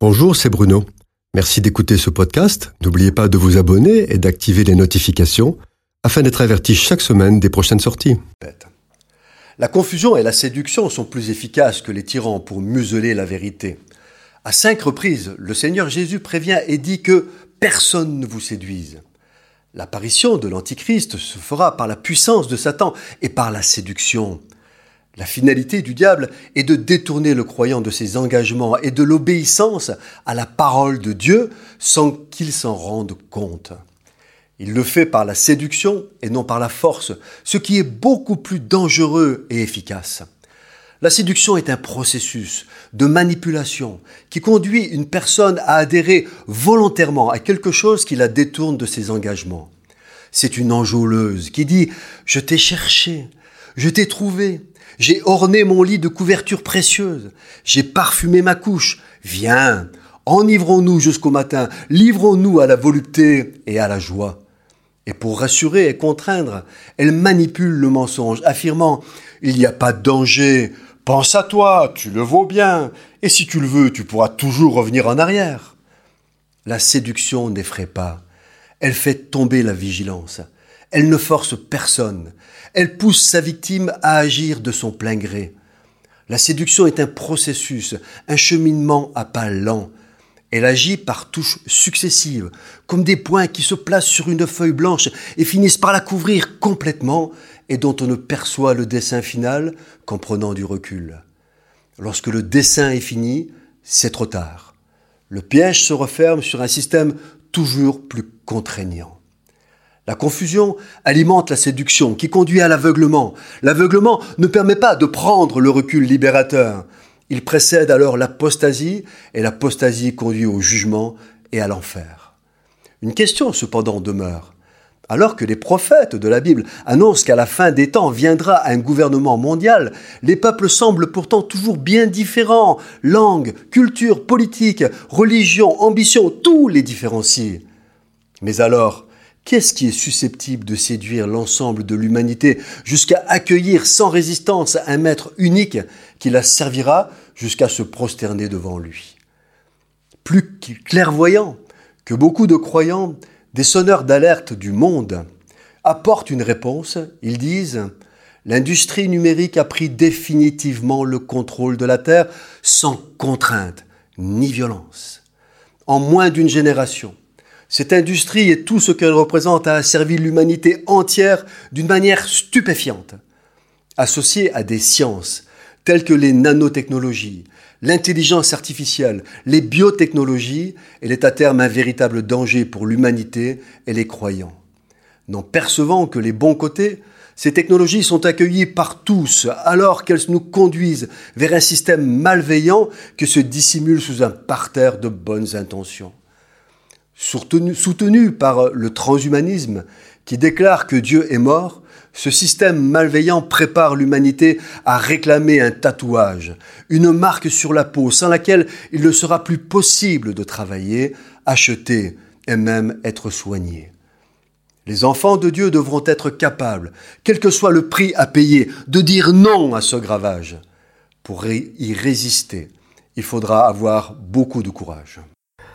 Bonjour, c'est Bruno. Merci d'écouter ce podcast. N'oubliez pas de vous abonner et d'activer les notifications afin d'être averti chaque semaine des prochaines sorties. La confusion et la séduction sont plus efficaces que les tyrans pour museler la vérité. À cinq reprises, le Seigneur Jésus prévient et dit que personne ne vous séduise. L'apparition de l'Antichrist se fera par la puissance de Satan et par la séduction. La finalité du diable est de détourner le croyant de ses engagements et de l'obéissance à la parole de Dieu sans qu'il s'en rende compte. Il le fait par la séduction et non par la force, ce qui est beaucoup plus dangereux et efficace. La séduction est un processus de manipulation qui conduit une personne à adhérer volontairement à quelque chose qui la détourne de ses engagements. C'est une enjôleuse qui dit ⁇ Je t'ai cherché, je t'ai trouvé, j'ai orné mon lit de couvertures précieuses, j'ai parfumé ma couche, viens, enivrons-nous jusqu'au matin, livrons-nous à la volupté et à la joie. Et pour rassurer et contraindre, elle manipule le mensonge, affirmant ⁇ Il n'y a pas de danger, pense à toi, tu le vaux bien, et si tu le veux, tu pourras toujours revenir en arrière. La séduction n'effraie pas, elle fait tomber la vigilance, elle ne force personne, elle pousse sa victime à agir de son plein gré. La séduction est un processus, un cheminement à pas lents, elle agit par touches successives, comme des points qui se placent sur une feuille blanche et finissent par la couvrir complètement et dont on ne perçoit le dessin final qu'en prenant du recul. Lorsque le dessin est fini, c'est trop tard. Le piège se referme sur un système toujours plus contraignant. La confusion alimente la séduction qui conduit à l'aveuglement. L'aveuglement ne permet pas de prendre le recul libérateur. Il précède alors l'apostasie, et l'apostasie conduit au jugement et à l'enfer. Une question cependant demeure. Alors que les prophètes de la Bible annoncent qu'à la fin des temps viendra un gouvernement mondial, les peuples semblent pourtant toujours bien différents. Langue, culture, politique, religion, ambition, tous les différencient. Mais alors, Qu'est-ce qui est susceptible de séduire l'ensemble de l'humanité jusqu'à accueillir sans résistance un maître unique qui la servira jusqu'à se prosterner devant lui? Plus clairvoyant que beaucoup de croyants, des sonneurs d'alerte du monde apportent une réponse. Ils disent L'industrie numérique a pris définitivement le contrôle de la Terre sans contrainte ni violence. En moins d'une génération, cette industrie et tout ce qu'elle représente a servi l'humanité entière d'une manière stupéfiante. Associée à des sciences telles que les nanotechnologies, l'intelligence artificielle, les biotechnologies, elle est à terme un véritable danger pour l'humanité et les croyants. N'en percevant que les bons côtés, ces technologies sont accueillies par tous alors qu'elles nous conduisent vers un système malveillant qui se dissimule sous un parterre de bonnes intentions soutenu, par le transhumanisme qui déclare que Dieu est mort, ce système malveillant prépare l'humanité à réclamer un tatouage, une marque sur la peau sans laquelle il ne sera plus possible de travailler, acheter et même être soigné. Les enfants de Dieu devront être capables, quel que soit le prix à payer, de dire non à ce gravage. Pour y résister, il faudra avoir beaucoup de courage.